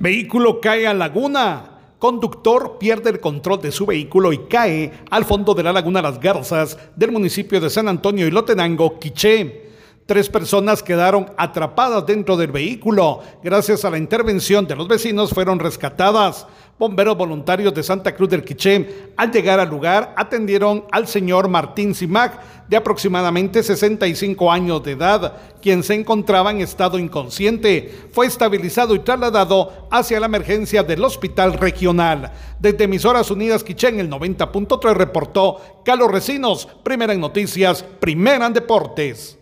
Vehículo cae a laguna. Conductor pierde el control de su vehículo y cae al fondo de la laguna Las Garzas del municipio de San Antonio y Lotenango, Quiché. Tres personas quedaron atrapadas dentro del vehículo. Gracias a la intervención de los vecinos fueron rescatadas. Bomberos voluntarios de Santa Cruz del Quiché, al llegar al lugar, atendieron al señor Martín Simac, de aproximadamente 65 años de edad, quien se encontraba en estado inconsciente. Fue estabilizado y trasladado hacia la emergencia del Hospital Regional. Desde Emisoras Unidas Quiché en el 90.3 reportó Carlos Recinos, primera en noticias, primera en deportes.